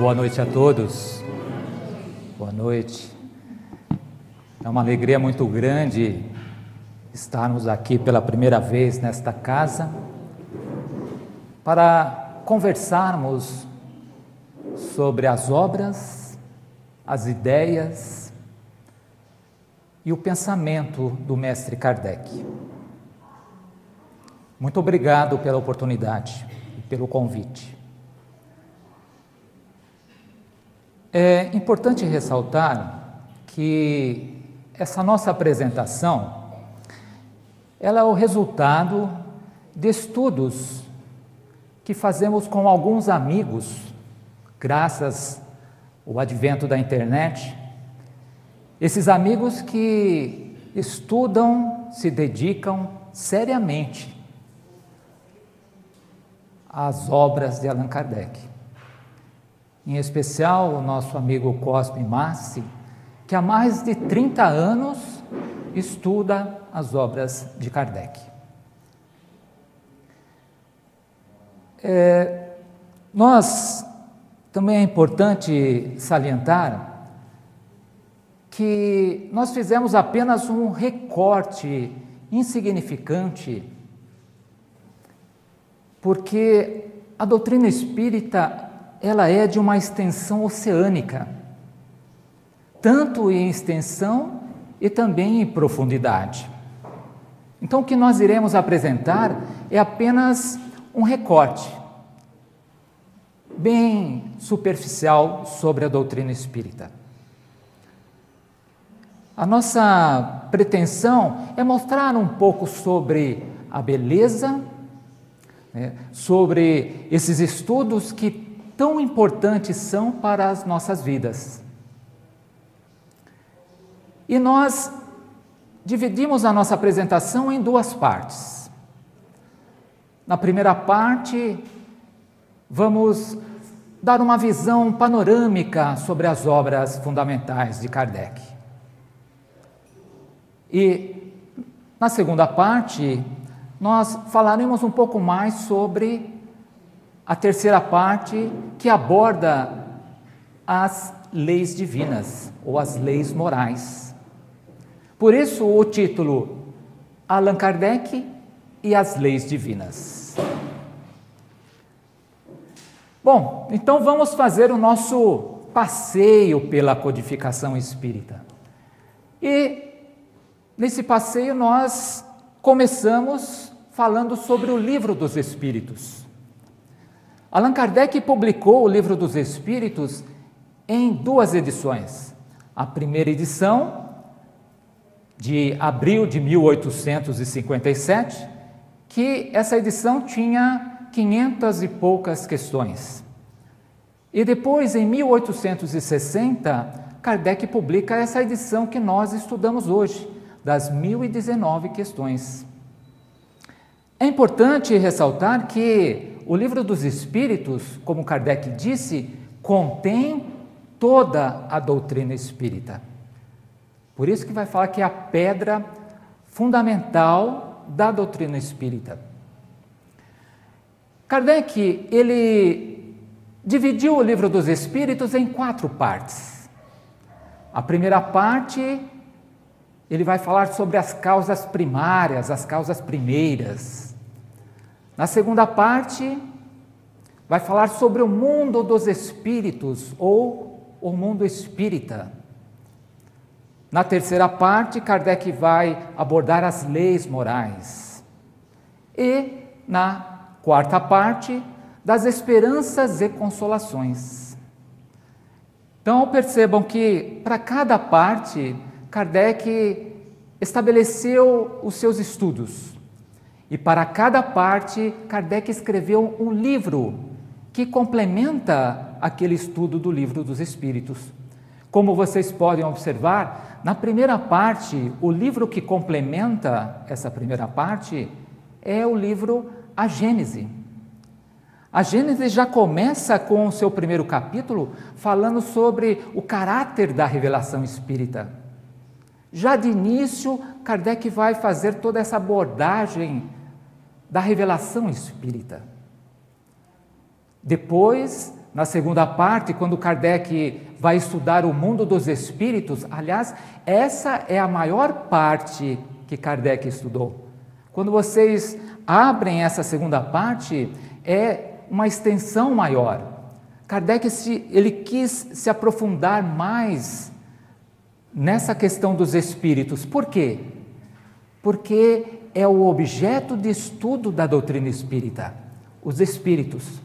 Boa noite a todos. Boa noite. É uma alegria muito grande estarmos aqui pela primeira vez nesta casa para conversarmos sobre as obras, as ideias e o pensamento do mestre Kardec. Muito obrigado pela oportunidade e pelo convite. É importante ressaltar que essa nossa apresentação ela é o resultado de estudos que fazemos com alguns amigos, graças ao advento da internet. Esses amigos que estudam, se dedicam seriamente as obras de Allan Kardec. Em especial o nosso amigo Cosme Massi, que há mais de 30 anos estuda as obras de Kardec. É, nós também é importante salientar que nós fizemos apenas um recorte insignificante porque a doutrina espírita ela é de uma extensão oceânica, tanto em extensão e também em profundidade. Então, o que nós iremos apresentar é apenas um recorte, bem superficial, sobre a doutrina espírita. A nossa pretensão é mostrar um pouco sobre a beleza né, sobre esses estudos que tão importantes são para as nossas vidas. E nós dividimos a nossa apresentação em duas partes. Na primeira parte, vamos dar uma visão panorâmica sobre as obras fundamentais de Kardec. E na segunda parte, nós falaremos um pouco mais sobre a terceira parte que aborda as leis divinas ou as leis morais. Por isso o título Allan Kardec e as leis divinas. Bom, então vamos fazer o nosso passeio pela codificação espírita. E nesse passeio nós começamos falando sobre o Livro dos Espíritos. Allan Kardec publicou o Livro dos Espíritos em duas edições. A primeira edição, de abril de 1857, que essa edição tinha 500 e poucas questões. E depois, em 1860, Kardec publica essa edição que nós estudamos hoje, das 1019 questões. É importante ressaltar que o livro dos Espíritos, como Kardec disse, contém toda a doutrina espírita. Por isso que vai falar que é a pedra fundamental da doutrina espírita. Kardec, ele dividiu o livro dos Espíritos em quatro partes. A primeira parte, ele vai falar sobre as causas primárias, as causas primeiras. Na segunda parte, vai falar sobre o mundo dos espíritos ou o mundo espírita. Na terceira parte, Kardec vai abordar as leis morais. E na quarta parte, das esperanças e consolações. Então percebam que para cada parte, Kardec estabeleceu os seus estudos. E para cada parte, Kardec escreveu um livro que complementa aquele estudo do livro dos Espíritos. Como vocês podem observar, na primeira parte, o livro que complementa essa primeira parte é o livro A Gênese. A Gênese já começa com o seu primeiro capítulo falando sobre o caráter da revelação espírita. Já de início, Kardec vai fazer toda essa abordagem da revelação espírita. Depois na segunda parte, quando Kardec vai estudar o mundo dos espíritos, aliás, essa é a maior parte que Kardec estudou. Quando vocês abrem essa segunda parte, é uma extensão maior. Kardec se, ele quis se aprofundar mais nessa questão dos espíritos. Por quê? Porque é o objeto de estudo da doutrina espírita, os espíritos.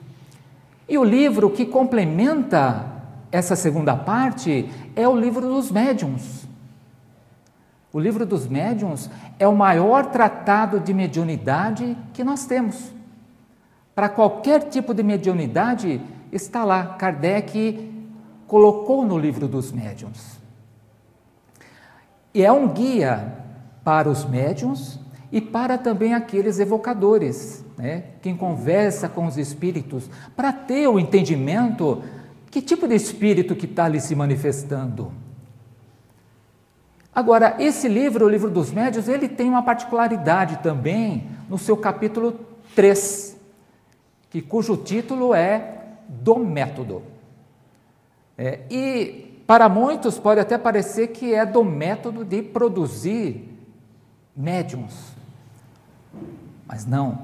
E o livro que complementa essa segunda parte é o livro dos médiuns. O livro dos médiuns é o maior tratado de mediunidade que nós temos. Para qualquer tipo de mediunidade, está lá. Kardec colocou no livro dos médiuns. E é um guia para os médiuns e para também aqueles evocadores, né? quem conversa com os espíritos, para ter o entendimento que tipo de espírito que está ali se manifestando. Agora, esse livro, o livro dos médios, ele tem uma particularidade também no seu capítulo 3, que, cujo título é Do Método. É, e para muitos pode até parecer que é do método de produzir médiums. Mas não,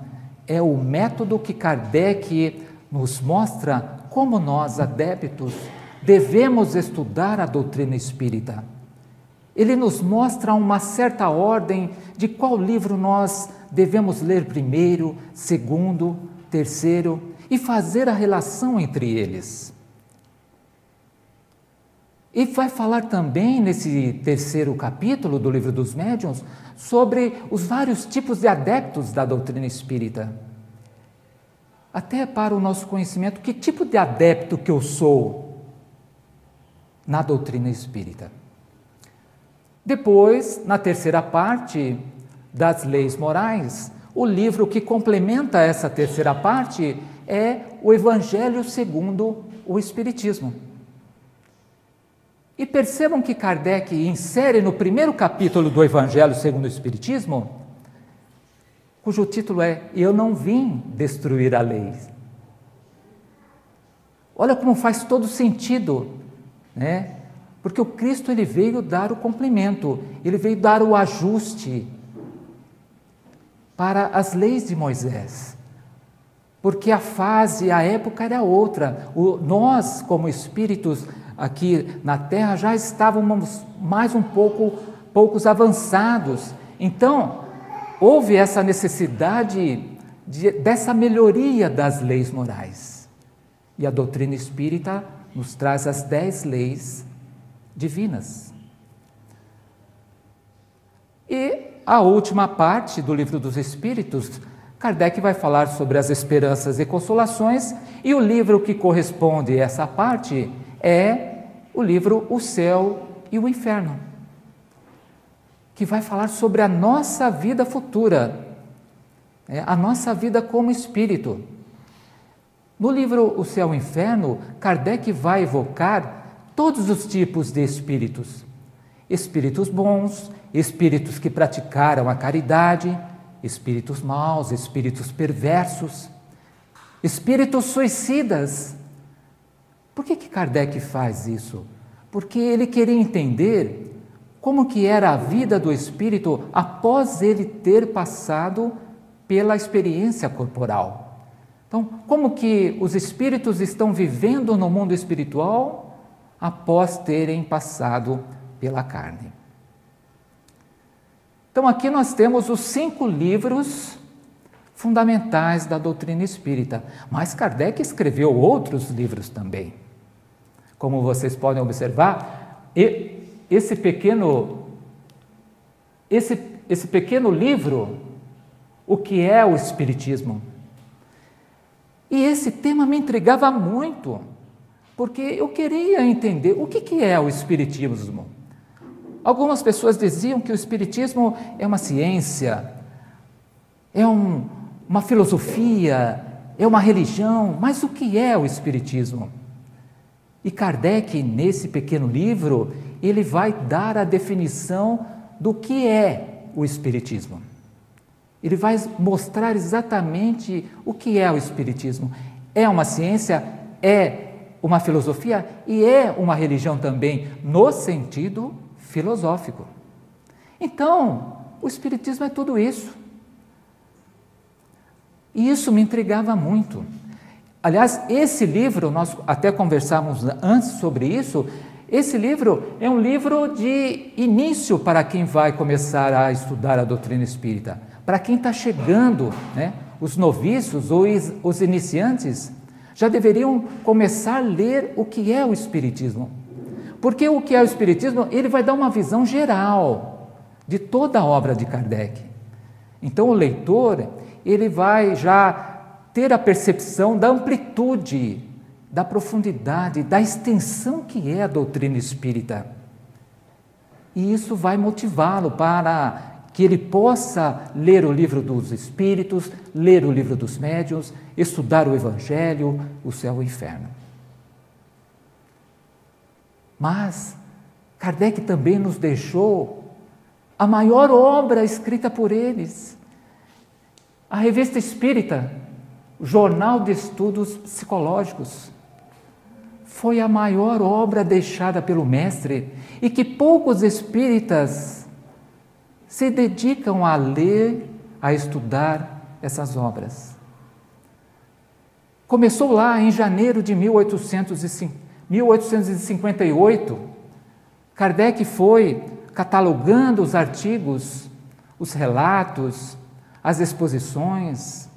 é o método que Kardec nos mostra como nós, adeptos, devemos estudar a doutrina espírita. Ele nos mostra uma certa ordem de qual livro nós devemos ler primeiro, segundo, terceiro e fazer a relação entre eles. E vai falar também nesse terceiro capítulo do livro dos médiuns sobre os vários tipos de adeptos da doutrina espírita. Até para o nosso conhecimento, que tipo de adepto que eu sou na doutrina espírita. Depois, na terceira parte das leis morais, o livro que complementa essa terceira parte é o Evangelho segundo o Espiritismo. E percebam que Kardec insere no primeiro capítulo do Evangelho segundo o Espiritismo, cujo título é Eu não vim destruir a lei. Olha como faz todo sentido, né? Porque o Cristo ele veio dar o complemento, ele veio dar o ajuste para as leis de Moisés. Porque a fase, a época era outra. O, nós, como espíritos, aqui na Terra já estávamos mais um pouco poucos avançados. Então, houve essa necessidade de, dessa melhoria das leis morais. E a doutrina espírita nos traz as dez leis divinas. E a última parte do livro dos Espíritos, Kardec vai falar sobre as esperanças e consolações, e o livro que corresponde a essa parte é o livro O Céu e o Inferno, que vai falar sobre a nossa vida futura, é, a nossa vida como espírito. No livro O Céu e o Inferno, Kardec vai evocar todos os tipos de espíritos: espíritos bons, espíritos que praticaram a caridade, espíritos maus, espíritos perversos, espíritos suicidas por que, que Kardec faz isso? Porque ele queria entender como que era a vida do espírito após ele ter passado pela experiência corporal. Então, como que os espíritos estão vivendo no mundo espiritual após terem passado pela carne? Então, aqui nós temos os cinco livros fundamentais da doutrina espírita, mas Kardec escreveu outros livros também. Como vocês podem observar, esse pequeno, esse, esse pequeno livro, o que é o Espiritismo? E esse tema me intrigava muito, porque eu queria entender o que, que é o Espiritismo. Algumas pessoas diziam que o Espiritismo é uma ciência, é um, uma filosofia, é uma religião, mas o que é o Espiritismo? E Kardec, nesse pequeno livro, ele vai dar a definição do que é o Espiritismo. Ele vai mostrar exatamente o que é o Espiritismo. É uma ciência? É. uma filosofia e é uma religião também, no sentido filosófico. Então, o Espiritismo é tudo isso. E isso me intrigava muito. Aliás, esse livro, nós até conversamos antes sobre isso, esse livro é um livro de início para quem vai começar a estudar a doutrina espírita. Para quem está chegando, né, os noviços ou os iniciantes, já deveriam começar a ler o que é o Espiritismo. Porque o que é o Espiritismo, ele vai dar uma visão geral de toda a obra de Kardec. Então o leitor, ele vai já ter a percepção da amplitude, da profundidade, da extensão que é a doutrina espírita. E isso vai motivá-lo para que ele possa ler o livro dos Espíritos, ler o livro dos Médiuns, estudar o Evangelho, o céu e o inferno. Mas Kardec também nos deixou a maior obra escrita por eles, a Revista Espírita, Jornal de Estudos Psicológicos. Foi a maior obra deixada pelo Mestre e que poucos espíritas se dedicam a ler, a estudar essas obras. Começou lá em janeiro de 1858. Kardec foi catalogando os artigos, os relatos, as exposições,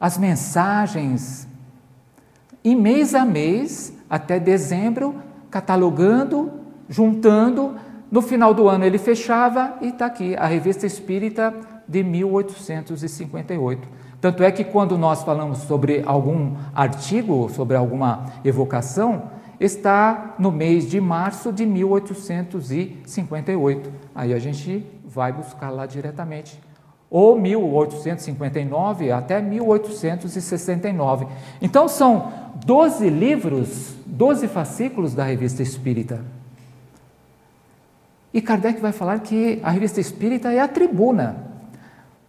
as mensagens, e mês a mês, até dezembro, catalogando, juntando no final do ano ele fechava e está aqui, a Revista Espírita de 1858. Tanto é que quando nós falamos sobre algum artigo, sobre alguma evocação, está no mês de março de 1858. Aí a gente vai buscar lá diretamente. Ou 1859 até 1869. Então são 12 livros, 12 fascículos da Revista Espírita. E Kardec vai falar que a revista espírita é a tribuna,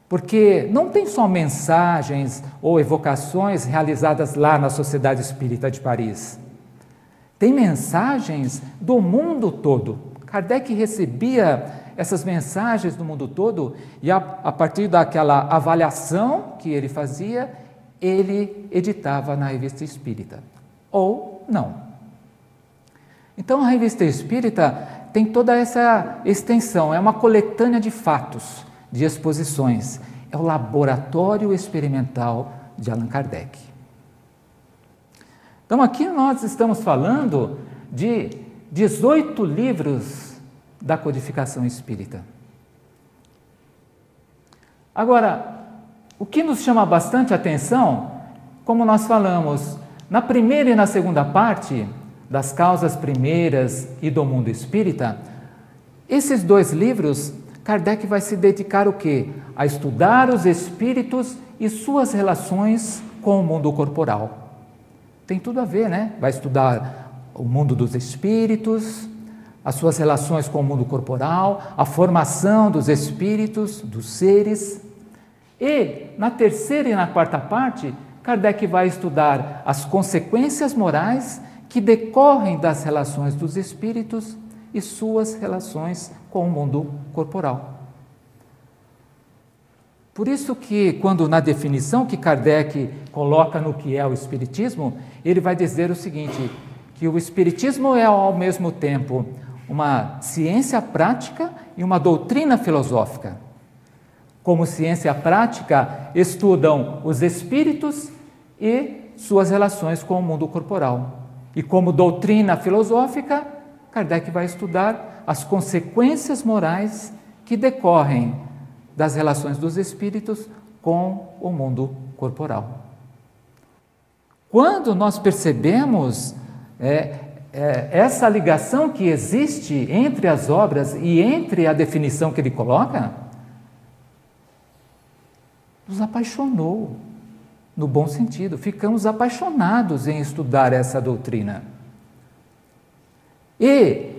porque não tem só mensagens ou evocações realizadas lá na Sociedade Espírita de Paris. Tem mensagens do mundo todo. Kardec recebia essas mensagens do mundo todo e, a, a partir daquela avaliação que ele fazia, ele editava na revista espírita. Ou não. Então, a revista espírita tem toda essa extensão, é uma coletânea de fatos, de exposições. É o laboratório experimental de Allan Kardec. Então, aqui nós estamos falando de 18 livros da codificação espírita. Agora, o que nos chama bastante atenção, como nós falamos, na primeira e na segunda parte, das causas primeiras e do mundo espírita, esses dois livros, Kardec vai se dedicar o quê? A estudar os espíritos e suas relações com o mundo corporal. Tem tudo a ver, né? Vai estudar o mundo dos espíritos, as suas relações com o mundo corporal, a formação dos espíritos, dos seres. E, na terceira e na quarta parte, Kardec vai estudar as consequências morais que decorrem das relações dos espíritos e suas relações com o mundo corporal. Por isso que, quando na definição que Kardec coloca no que é o Espiritismo, ele vai dizer o seguinte: que o Espiritismo é ao mesmo tempo uma ciência prática e uma doutrina filosófica. Como ciência prática, estudam os espíritos e suas relações com o mundo corporal. E como doutrina filosófica, Kardec vai estudar as consequências morais que decorrem das relações dos espíritos com o mundo corporal. Quando nós percebemos é, é, essa ligação que existe entre as obras e entre a definição que ele coloca, nos apaixonou no bom sentido, ficamos apaixonados em estudar essa doutrina. E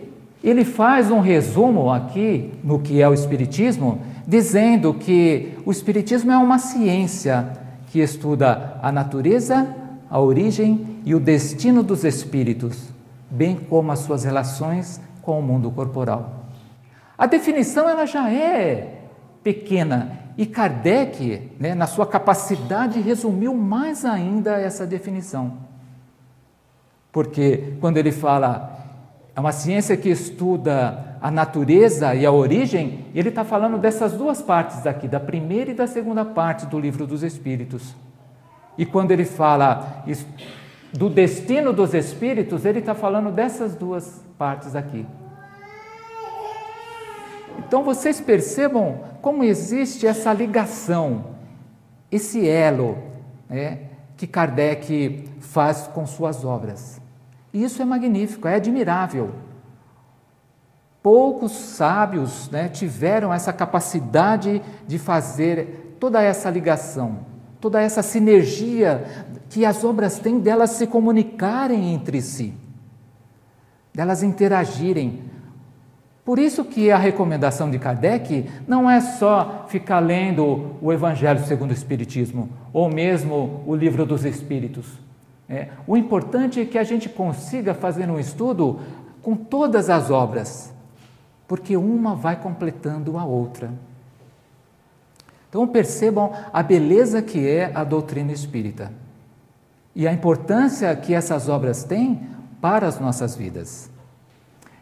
ele faz um resumo aqui no que é o Espiritismo, dizendo que o Espiritismo é uma ciência que estuda a natureza, a origem e o destino dos espíritos, bem como as suas relações com o mundo corporal. A definição ela já é pequena e Kardec, né, na sua capacidade, resumiu mais ainda essa definição. Porque quando ele fala é uma ciência que estuda a natureza e a origem, ele está falando dessas duas partes aqui, da primeira e da segunda parte do livro dos Espíritos. E quando ele fala do destino dos espíritos, ele está falando dessas duas partes aqui. Então vocês percebam como existe essa ligação, esse elo né, que Kardec faz com suas obras. E isso é magnífico, é admirável. Poucos sábios né, tiveram essa capacidade de fazer toda essa ligação, toda essa sinergia que as obras têm delas se comunicarem entre si, delas interagirem. Por isso que a recomendação de Kardec não é só ficar lendo o Evangelho segundo o Espiritismo, ou mesmo o Livro dos Espíritos. É, o importante é que a gente consiga fazer um estudo com todas as obras, porque uma vai completando a outra. Então percebam a beleza que é a doutrina espírita e a importância que essas obras têm para as nossas vidas.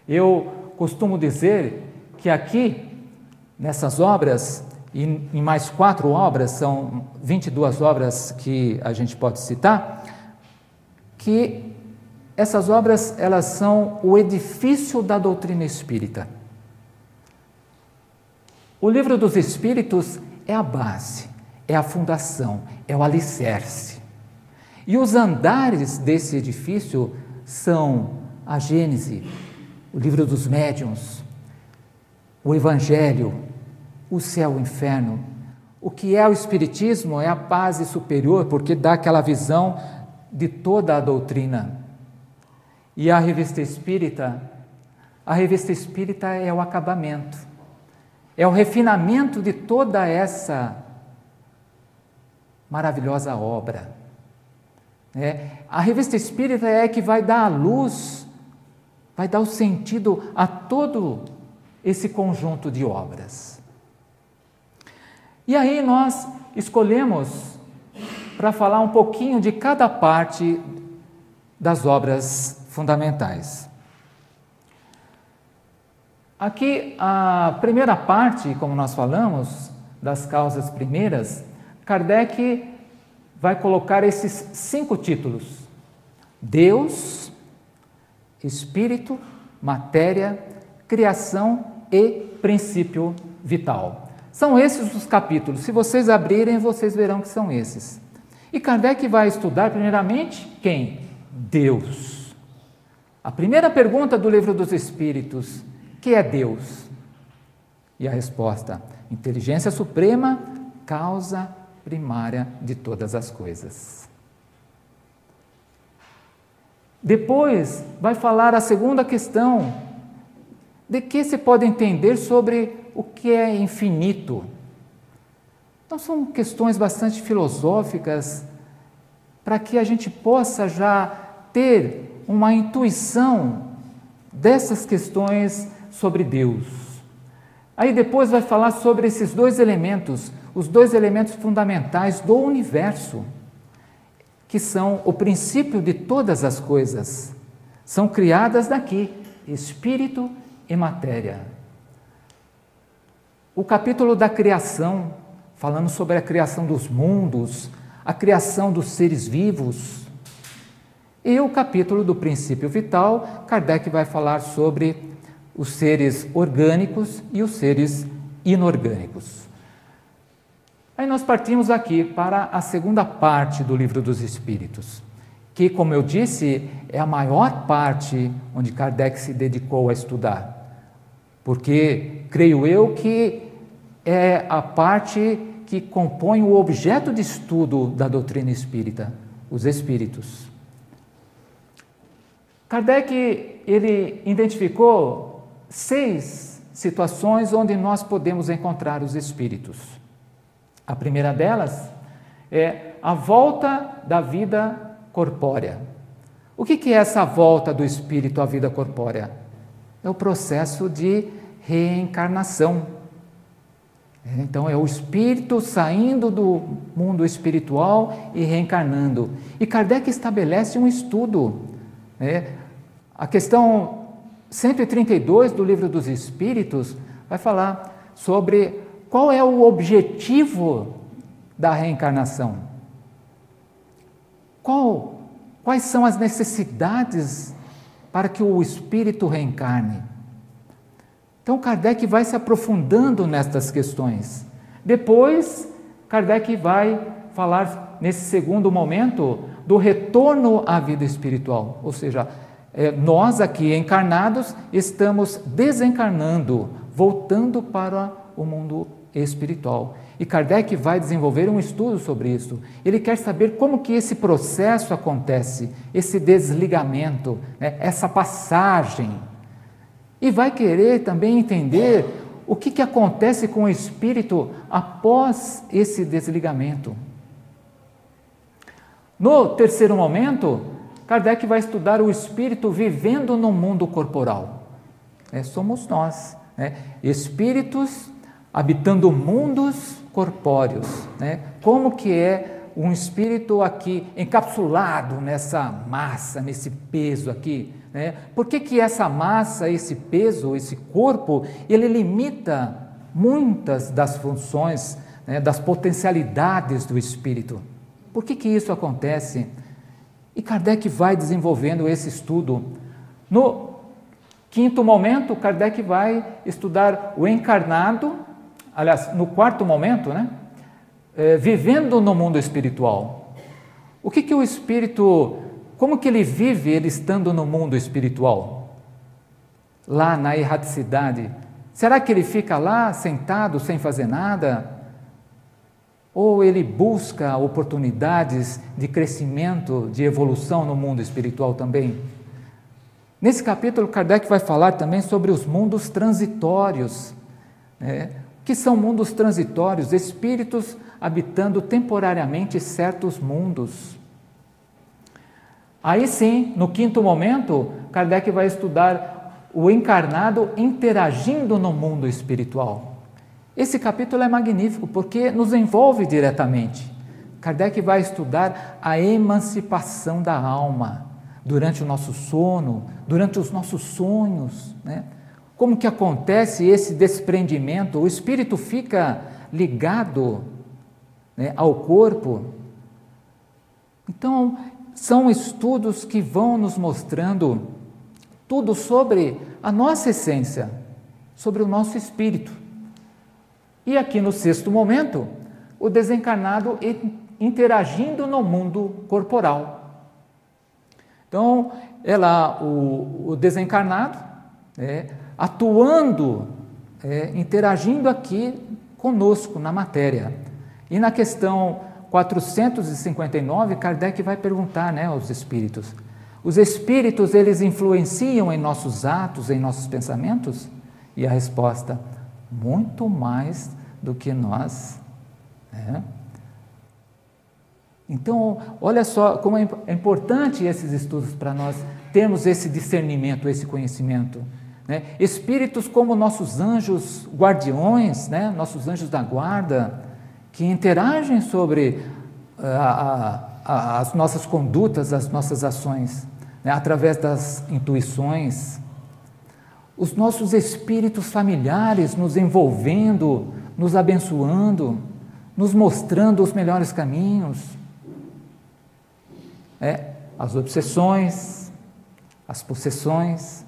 Eu costumo dizer que aqui, nessas obras, e em mais quatro obras, são 22 obras que a gente pode citar, que essas obras elas são o edifício da doutrina espírita. O livro dos Espíritos é a base, é a fundação, é o alicerce. E os andares desse edifício são a Gênese, o livro dos médiuns, o Evangelho, o céu e o inferno. O que é o Espiritismo é a base superior, porque dá aquela visão de toda a doutrina. E a revista espírita, a revista espírita é o acabamento, é o refinamento de toda essa maravilhosa obra. É, a revista espírita é que vai dar a luz, vai dar o sentido a todo esse conjunto de obras. E aí nós escolhemos para falar um pouquinho de cada parte das obras fundamentais. Aqui, a primeira parte, como nós falamos, das causas primeiras, Kardec vai colocar esses cinco títulos: Deus, Espírito, Matéria, Criação e Princípio Vital. São esses os capítulos. Se vocês abrirem, vocês verão que são esses. E Kardec vai estudar, primeiramente, quem? Deus. A primeira pergunta do Livro dos Espíritos: que é Deus? E a resposta: inteligência suprema, causa primária de todas as coisas. Depois vai falar a segunda questão: de que se pode entender sobre o que é infinito? Então, são questões bastante filosóficas para que a gente possa já ter uma intuição dessas questões sobre Deus. Aí depois vai falar sobre esses dois elementos, os dois elementos fundamentais do universo, que são o princípio de todas as coisas. São criadas daqui, espírito e matéria. O capítulo da criação falando sobre a criação dos mundos, a criação dos seres vivos. E o capítulo do princípio vital, Kardec vai falar sobre os seres orgânicos e os seres inorgânicos. Aí nós partimos aqui para a segunda parte do Livro dos Espíritos, que, como eu disse, é a maior parte onde Kardec se dedicou a estudar. Porque creio eu que é a parte que compõe o objeto de estudo da doutrina espírita, os espíritos. Kardec ele identificou seis situações onde nós podemos encontrar os espíritos. A primeira delas é a volta da vida corpórea. O que, é essa volta do espírito à vida corpórea? É o processo de reencarnação. Então, é o espírito saindo do mundo espiritual e reencarnando. E Kardec estabelece um estudo. Né? A questão 132 do Livro dos Espíritos vai falar sobre qual é o objetivo da reencarnação. Qual, quais são as necessidades para que o espírito reencarne? Então, Kardec vai se aprofundando nestas questões. Depois, Kardec vai falar, nesse segundo momento, do retorno à vida espiritual. Ou seja, nós aqui encarnados estamos desencarnando, voltando para o mundo espiritual. E Kardec vai desenvolver um estudo sobre isso. Ele quer saber como que esse processo acontece, esse desligamento, né, essa passagem e vai querer também entender o que, que acontece com o espírito após esse desligamento. No terceiro momento, Kardec vai estudar o espírito vivendo no mundo corporal. É, somos nós, né? espíritos habitando mundos corpóreos. Né? Como que é um espírito aqui encapsulado nessa massa, nesse peso aqui, né? Por que, que essa massa, esse peso, esse corpo, ele limita muitas das funções, né, das potencialidades do espírito? Por que, que isso acontece? E Kardec vai desenvolvendo esse estudo. No quinto momento, Kardec vai estudar o encarnado, aliás, no quarto momento, né? É, vivendo no mundo espiritual. O que, que o espírito como que ele vive ele estando no mundo espiritual? Lá na erraticidade. Será que ele fica lá sentado sem fazer nada? Ou ele busca oportunidades de crescimento, de evolução no mundo espiritual também? Nesse capítulo, Kardec vai falar também sobre os mundos transitórios. Né? que são mundos transitórios? Espíritos habitando temporariamente certos mundos. Aí sim, no quinto momento, Kardec vai estudar o encarnado interagindo no mundo espiritual. Esse capítulo é magnífico porque nos envolve diretamente. Kardec vai estudar a emancipação da alma durante o nosso sono, durante os nossos sonhos, né? Como que acontece esse desprendimento? O espírito fica ligado né, ao corpo. Então, são estudos que vão nos mostrando tudo sobre a nossa essência, sobre o nosso espírito. E aqui no sexto momento, o desencarnado interagindo no mundo corporal. Então, é lá o, o desencarnado é, atuando, é, interagindo aqui conosco na matéria. E na questão 459, Kardec vai perguntar né, aos espíritos: os espíritos eles influenciam em nossos atos, em nossos pensamentos? E a resposta: muito mais do que nós. Né? Então, olha só como é, é importante esses estudos para nós termos esse discernimento, esse conhecimento. Né? Espíritos como nossos anjos guardiões, né? nossos anjos da guarda, que interagem sobre eh, a, a, as nossas condutas, as nossas ações, né, através das intuições. Os nossos espíritos familiares nos envolvendo, nos abençoando, nos mostrando os melhores caminhos. É, as obsessões, as possessões.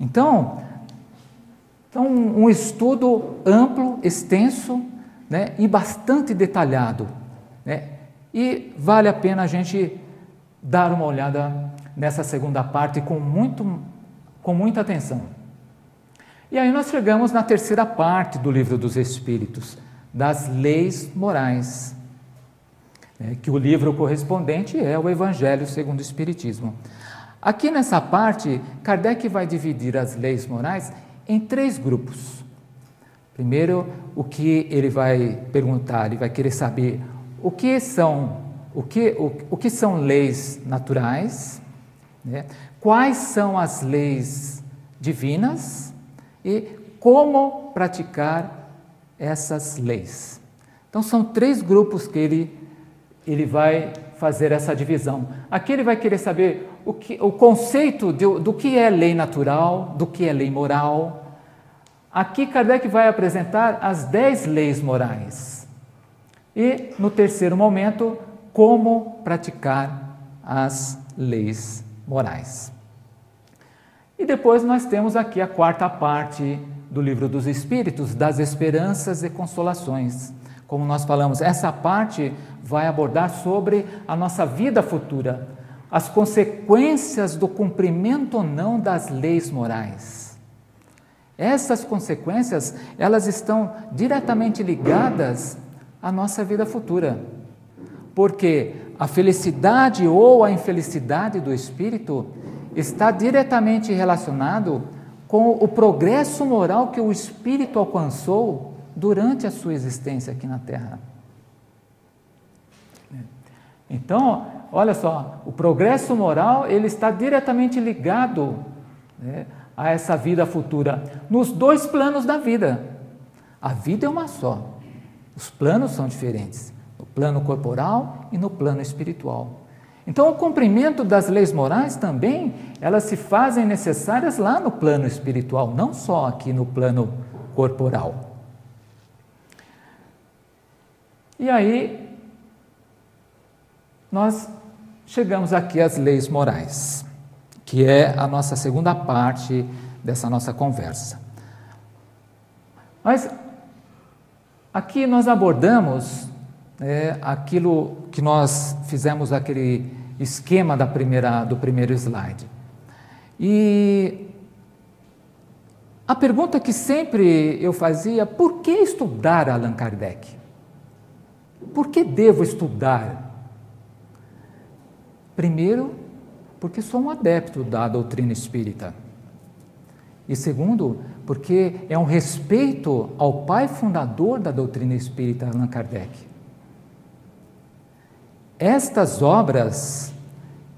Então, então um estudo amplo, extenso, né, e bastante detalhado. Né? E vale a pena a gente dar uma olhada nessa segunda parte com, muito, com muita atenção. E aí nós chegamos na terceira parte do livro dos Espíritos, das leis morais, né, que o livro correspondente é o Evangelho segundo o Espiritismo. Aqui nessa parte, Kardec vai dividir as leis morais em três grupos. Primeiro, o que ele vai perguntar, ele vai querer saber o que são o que, o, o que são leis naturais, né? quais são as leis divinas e como praticar essas leis. Então, são três grupos que ele, ele vai fazer essa divisão. Aqui ele vai querer saber o, que, o conceito de, do que é lei natural, do que é lei moral. Aqui Kardec vai apresentar as dez leis morais. E, no terceiro momento, como praticar as leis morais. E depois nós temos aqui a quarta parte do livro dos Espíritos, das esperanças e consolações. Como nós falamos, essa parte vai abordar sobre a nossa vida futura, as consequências do cumprimento ou não das leis morais. Essas consequências, elas estão diretamente ligadas à nossa vida futura. Porque a felicidade ou a infelicidade do espírito está diretamente relacionado com o progresso moral que o espírito alcançou durante a sua existência aqui na Terra. Então, olha só, o progresso moral ele está diretamente ligado né, a essa vida futura, nos dois planos da vida. A vida é uma só, os planos são diferentes, no plano corporal e no plano espiritual. Então, o cumprimento das leis morais também, elas se fazem necessárias lá no plano espiritual, não só aqui no plano corporal. E aí, nós chegamos aqui às leis morais, que é a nossa segunda parte dessa nossa conversa. Mas aqui nós abordamos é, aquilo que nós fizemos aquele esquema da primeira, do primeiro slide. E a pergunta que sempre eu fazia, por que estudar Allan Kardec? Por que devo estudar Primeiro, porque sou um adepto da doutrina espírita. E segundo, porque é um respeito ao pai fundador da doutrina espírita, Allan Kardec. Estas obras,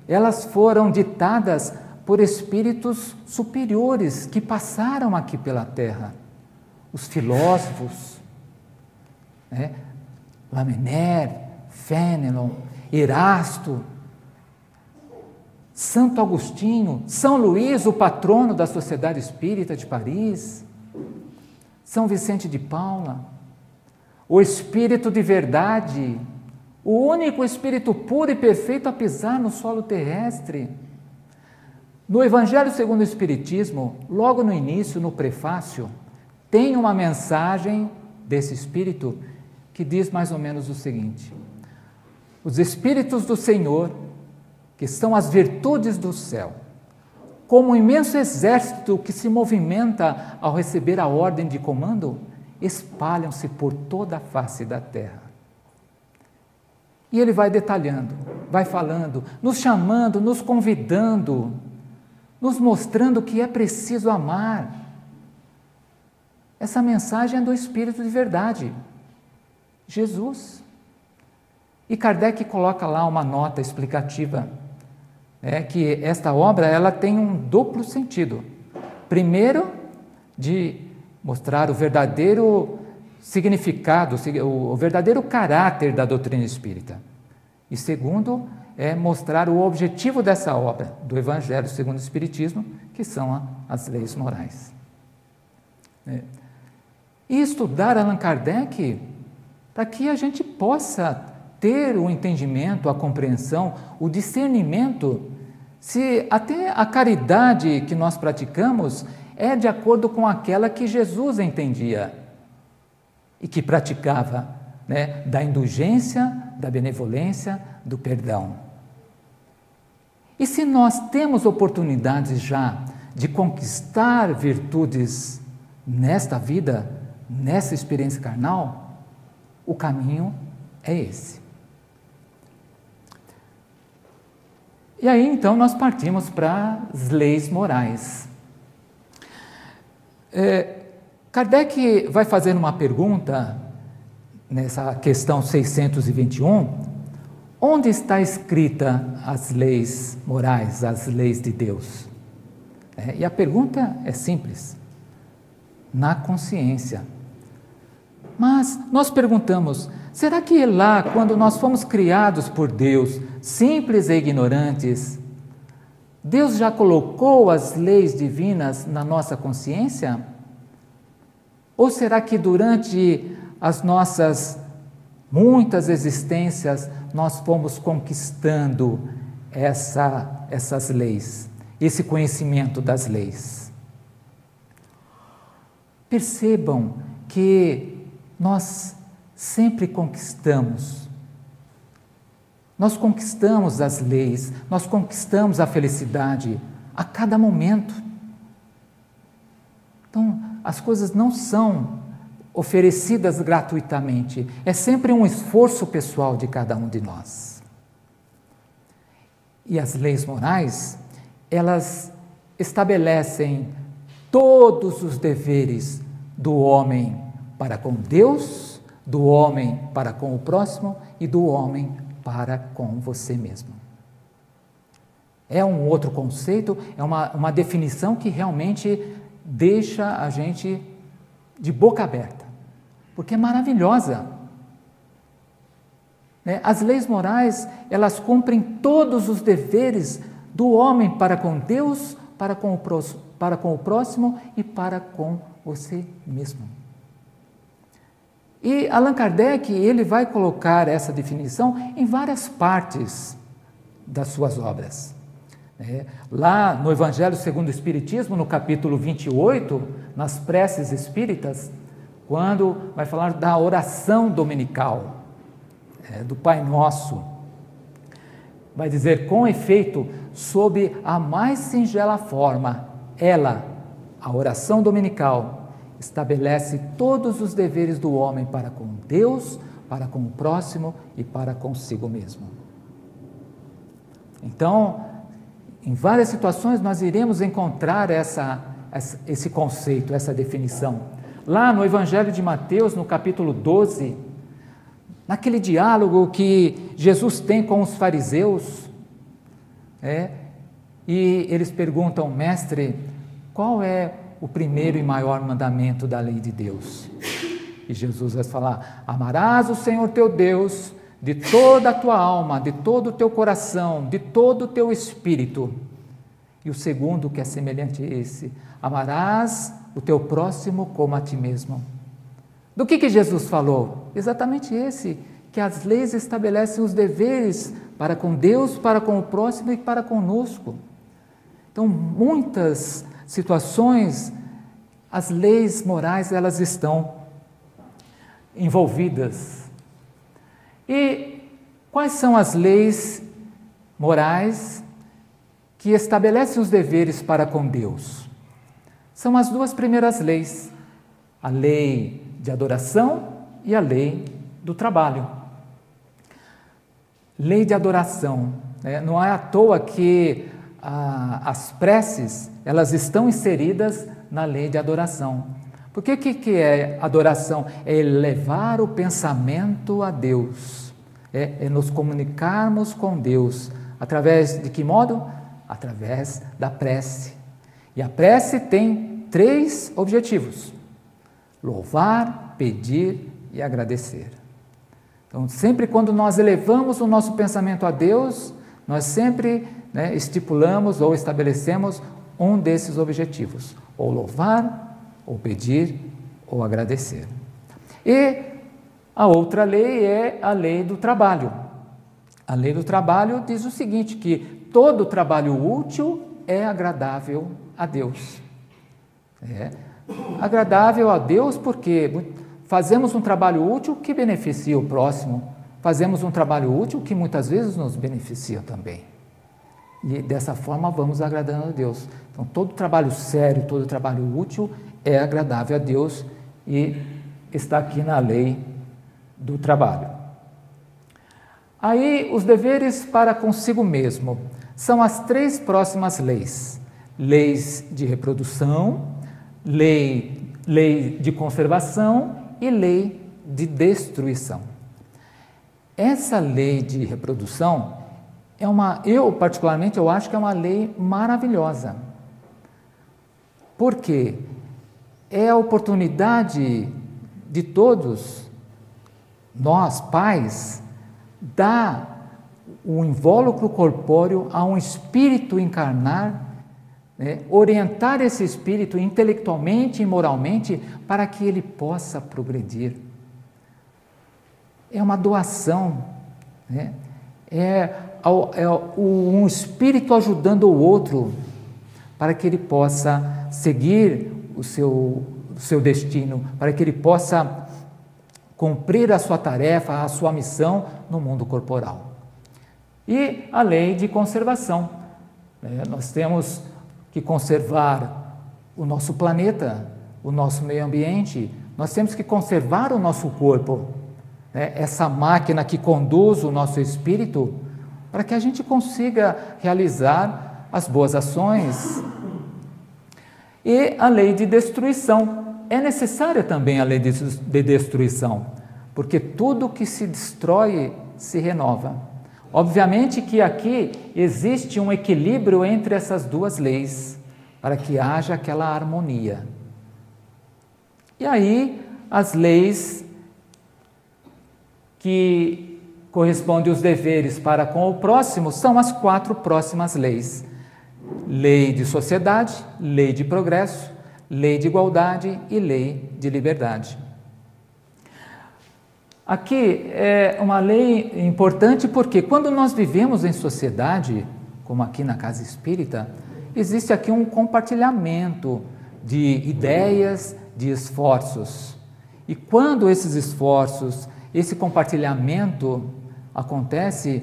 elas foram ditadas por espíritos superiores que passaram aqui pela Terra. Os filósofos, né? Lamennais, Fénelon, Erasto, Santo Agostinho, São Luís, o patrono da Sociedade Espírita de Paris, São Vicente de Paula, o Espírito de verdade, o único Espírito puro e perfeito a pisar no solo terrestre. No Evangelho segundo o Espiritismo, logo no início, no prefácio, tem uma mensagem desse Espírito que diz mais ou menos o seguinte: Os Espíritos do Senhor que são as virtudes do céu, como um imenso exército que se movimenta ao receber a ordem de comando, espalham-se por toda a face da terra. E ele vai detalhando, vai falando, nos chamando, nos convidando, nos mostrando que é preciso amar. Essa mensagem é do Espírito de verdade, Jesus. E Kardec coloca lá uma nota explicativa é que esta obra ela tem um duplo sentido. Primeiro, de mostrar o verdadeiro significado, o verdadeiro caráter da doutrina espírita. E segundo, é mostrar o objetivo dessa obra, do Evangelho segundo o Espiritismo, que são as leis morais. É. E estudar Allan Kardec para que a gente possa ter o entendimento, a compreensão, o discernimento se até a caridade que nós praticamos é de acordo com aquela que Jesus entendia e que praticava, né, da indulgência, da benevolência, do perdão. E se nós temos oportunidades já de conquistar virtudes nesta vida, nessa experiência carnal, o caminho é esse. E aí então nós partimos para as leis morais. É, Kardec vai fazer uma pergunta nessa questão 621, Onde está escrita as leis morais, as leis de Deus? É, e a pergunta é simples: na consciência. Mas nós perguntamos: será que lá, quando nós fomos criados por Deus, simples e ignorantes, Deus já colocou as leis divinas na nossa consciência? Ou será que durante as nossas muitas existências nós fomos conquistando essa, essas leis, esse conhecimento das leis? Percebam que nós sempre conquistamos. Nós conquistamos as leis, nós conquistamos a felicidade a cada momento. Então, as coisas não são oferecidas gratuitamente, é sempre um esforço pessoal de cada um de nós. E as leis morais, elas estabelecem todos os deveres do homem para com Deus, do homem para com o próximo e do homem para com você mesmo. É um outro conceito, é uma, uma definição que realmente deixa a gente de boca aberta, porque é maravilhosa. Né? As leis morais, elas cumprem todos os deveres do homem para com Deus, para com o, para com o próximo e para com você mesmo. E Allan Kardec, ele vai colocar essa definição em várias partes das suas obras. É, lá no Evangelho segundo o Espiritismo, no capítulo 28, nas preces espíritas, quando vai falar da oração dominical, é, do Pai Nosso, vai dizer: com efeito, sob a mais singela forma, ela, a oração dominical, estabelece todos os deveres do homem para com Deus, para com o próximo e para consigo mesmo. Então, em várias situações nós iremos encontrar essa, esse conceito, essa definição. Lá no Evangelho de Mateus, no capítulo 12, naquele diálogo que Jesus tem com os fariseus, é, e eles perguntam, mestre, qual é o primeiro e maior mandamento da lei de Deus? E Jesus vai falar: Amarás o Senhor teu Deus de toda a tua alma, de todo o teu coração, de todo o teu espírito. E o segundo, que é semelhante a esse, amarás o teu próximo como a ti mesmo. Do que, que Jesus falou? Exatamente esse, que as leis estabelecem os deveres para com Deus, para com o próximo e para conosco. Então, muitas situações, as leis morais, elas estão envolvidas e quais são as leis morais que estabelecem os deveres para com Deus? São as duas primeiras leis: a lei de adoração e a lei do trabalho. Lei de adoração. Né? Não é à toa que ah, as preces elas estão inseridas na lei de adoração. Porque o que, que é adoração? É elevar o pensamento a Deus, é, é nos comunicarmos com Deus. Através de que modo? Através da prece. E a prece tem três objetivos: louvar, pedir e agradecer. Então, sempre quando nós elevamos o nosso pensamento a Deus, nós sempre né, estipulamos ou estabelecemos um desses objetivos: ou louvar, ou pedir, ou agradecer. E a outra lei é a lei do trabalho. A lei do trabalho diz o seguinte: que todo trabalho útil é agradável a Deus. É agradável a Deus porque fazemos um trabalho útil que beneficia o próximo, fazemos um trabalho útil que muitas vezes nos beneficia também. E dessa forma vamos agradando a Deus. Então, todo trabalho sério, todo trabalho útil é agradável a Deus e está aqui na lei do trabalho. Aí, os deveres para consigo mesmo são as três próximas leis: leis de reprodução, lei, lei de conservação e lei de destruição. essa lei de reprodução é uma, eu particularmente, eu acho que é uma lei maravilhosa. Por quê? É a oportunidade de todos, nós, pais, dar o invólucro corpóreo a um espírito encarnar, né? orientar esse espírito intelectualmente e moralmente para que ele possa progredir. É uma doação, né? é, é um espírito ajudando o outro para que ele possa seguir o seu, seu destino, para que ele possa cumprir a sua tarefa, a sua missão no mundo corporal. E a lei de conservação. Né? Nós temos que conservar o nosso planeta, o nosso meio ambiente, nós temos que conservar o nosso corpo, né? essa máquina que conduz o nosso espírito, para que a gente consiga realizar as boas ações, e a lei de destruição. É necessária também a lei de destruição, porque tudo que se destrói se renova. Obviamente que aqui existe um equilíbrio entre essas duas leis, para que haja aquela harmonia. E aí, as leis que correspondem aos deveres para com o próximo são as quatro próximas leis lei de sociedade, lei de progresso, lei de igualdade e lei de liberdade. Aqui é uma lei importante porque quando nós vivemos em sociedade, como aqui na casa espírita, existe aqui um compartilhamento de ideias, de esforços. E quando esses esforços, esse compartilhamento acontece,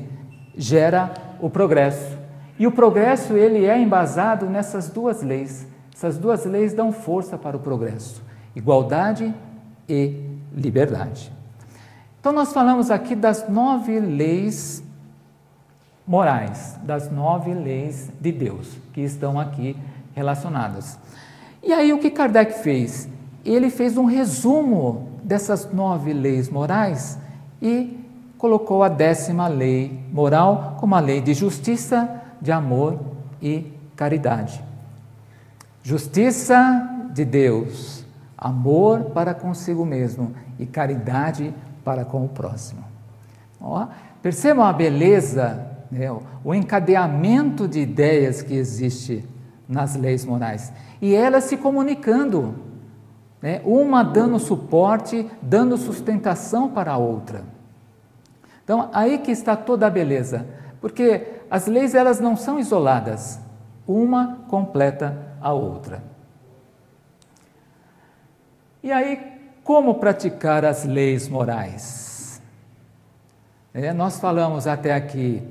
gera o progresso. E o progresso ele é embasado nessas duas leis. Essas duas leis dão força para o progresso: igualdade e liberdade. Então nós falamos aqui das nove leis morais, das nove leis de Deus que estão aqui relacionadas. E aí o que Kardec fez? Ele fez um resumo dessas nove leis morais e colocou a décima lei moral como a lei de justiça, de amor e caridade. Justiça de Deus, amor para consigo mesmo e caridade para com o próximo. Ó, percebam a beleza, né, o encadeamento de ideias que existe nas leis morais e elas se comunicando, né, uma dando suporte, dando sustentação para a outra. Então, aí que está toda a beleza, porque as leis elas não são isoladas, uma completa a outra. E aí, como praticar as leis morais? É, nós falamos até aqui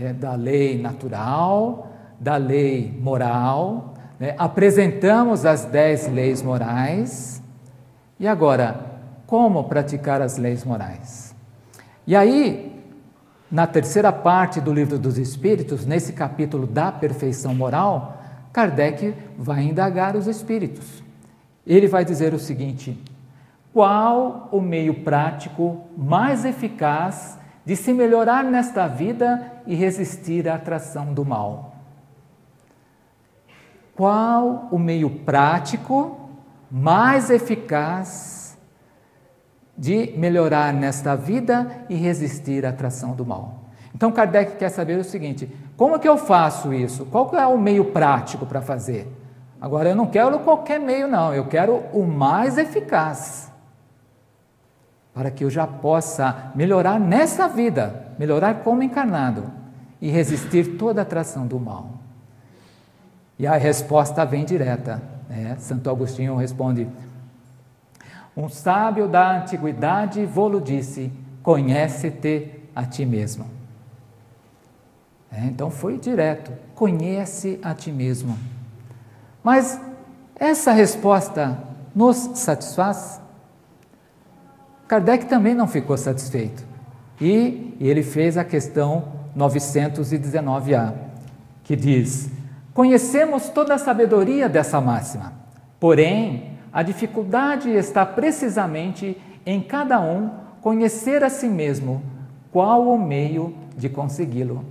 é, da lei natural, da lei moral, né? apresentamos as dez leis morais, e agora, como praticar as leis morais? E aí, na terceira parte do Livro dos Espíritos, nesse capítulo da perfeição moral, Kardec vai indagar os espíritos. Ele vai dizer o seguinte: qual o meio prático mais eficaz de se melhorar nesta vida e resistir à atração do mal? Qual o meio prático mais eficaz de melhorar nesta vida e resistir à atração do mal. Então Kardec quer saber o seguinte: como é que eu faço isso? Qual é o meio prático para fazer? Agora eu não quero qualquer meio, não, eu quero o mais eficaz. Para que eu já possa melhorar nessa vida, melhorar como encarnado e resistir toda a atração do mal. E a resposta vem direta. Né? Santo Agostinho responde: um sábio da antiguidade vô-lo disse: Conhece-te a ti mesmo. É, então foi direto: Conhece a ti mesmo. Mas essa resposta nos satisfaz? Kardec também não ficou satisfeito. E ele fez a questão 919A, que diz: Conhecemos toda a sabedoria dessa máxima, porém a dificuldade está precisamente em cada um conhecer a si mesmo qual o meio de consegui-lo.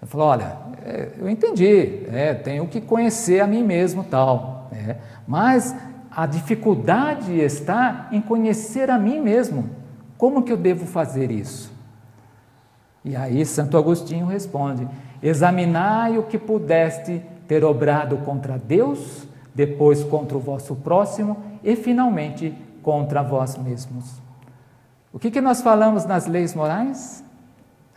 Ele falou: Olha, é, eu entendi, é, tenho que conhecer a mim mesmo, tal, é, mas a dificuldade está em conhecer a mim mesmo. Como que eu devo fazer isso? E aí Santo Agostinho responde: Examinai o que pudeste ter obrado contra Deus, depois contra o vosso próximo e finalmente contra vós mesmos. O que, que nós falamos nas leis morais?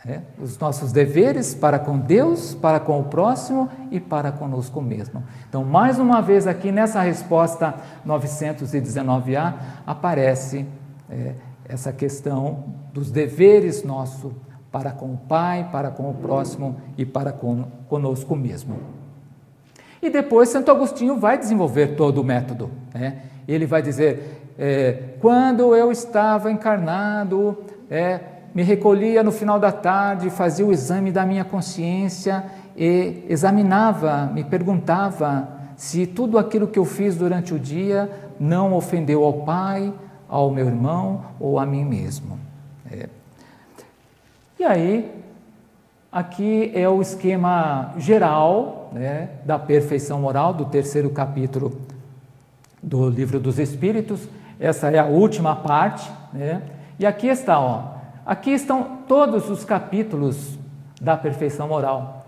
É, os nossos deveres para com Deus, para com o próximo e para conosco mesmo. Então, mais uma vez aqui nessa resposta 919A aparece é, essa questão dos deveres nossos para com o Pai, para com o próximo e para conosco mesmo. E depois Santo Agostinho vai desenvolver todo o método. Né? Ele vai dizer: é, quando eu estava encarnado, é, me recolhia no final da tarde, fazia o exame da minha consciência e examinava, me perguntava se tudo aquilo que eu fiz durante o dia não ofendeu ao Pai, ao meu irmão ou a mim mesmo. É. E aí, aqui é o esquema geral né, da perfeição moral, do terceiro capítulo do Livro dos Espíritos. Essa é a última parte. Né? E aqui está, ó, aqui estão todos os capítulos da perfeição moral.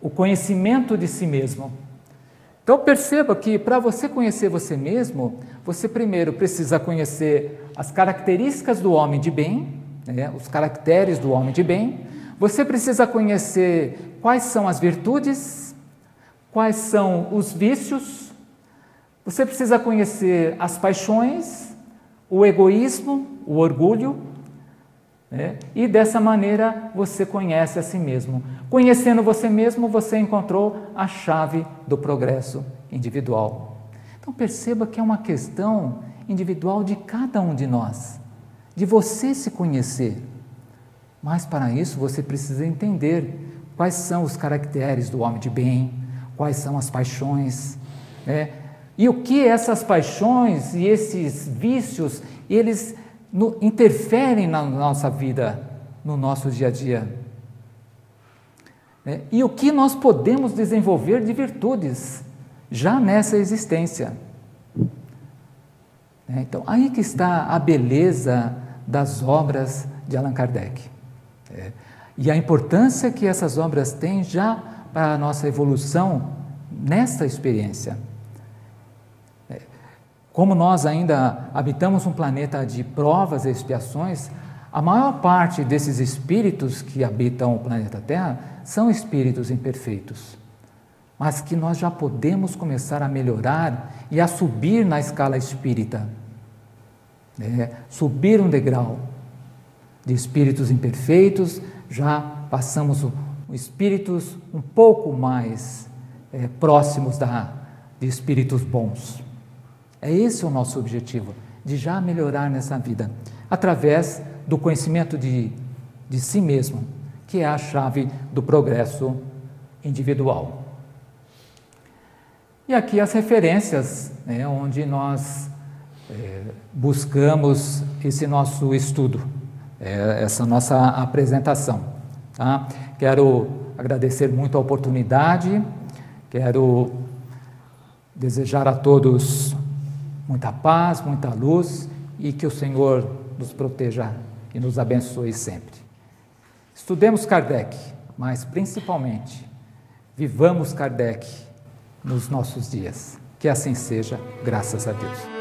O conhecimento de si mesmo. Então perceba que para você conhecer você mesmo, você primeiro precisa conhecer as características do homem de bem, né, os caracteres do homem de bem, você precisa conhecer quais são as virtudes, quais são os vícios, você precisa conhecer as paixões, o egoísmo, o orgulho, né? e dessa maneira você conhece a si mesmo. Conhecendo você mesmo, você encontrou a chave do progresso individual. Então perceba que é uma questão individual de cada um de nós de você se conhecer. Mas para isso você precisa entender quais são os caracteres do homem de bem, quais são as paixões, né? e o que essas paixões e esses vícios eles no, interferem na nossa vida, no nosso dia a dia. Né? E o que nós podemos desenvolver de virtudes já nessa existência. Né? Então, aí que está a beleza das obras de Allan Kardec. É. E a importância que essas obras têm já para a nossa evolução nesta experiência. É. Como nós ainda habitamos um planeta de provas e expiações, a maior parte desses espíritos que habitam o planeta Terra são espíritos imperfeitos, mas que nós já podemos começar a melhorar e a subir na escala espírita é, subir um degrau de espíritos imperfeitos, já passamos espíritos um pouco mais é, próximos da, de espíritos bons. É esse o nosso objetivo, de já melhorar nessa vida, através do conhecimento de, de si mesmo, que é a chave do progresso individual. E aqui as referências, né, onde nós é, buscamos esse nosso estudo, é, essa nossa apresentação. Tá? Quero agradecer muito a oportunidade, quero desejar a todos muita paz, muita luz e que o Senhor nos proteja e nos abençoe sempre. Estudemos Kardec, mas principalmente vivamos Kardec nos nossos dias. Que assim seja, graças a Deus.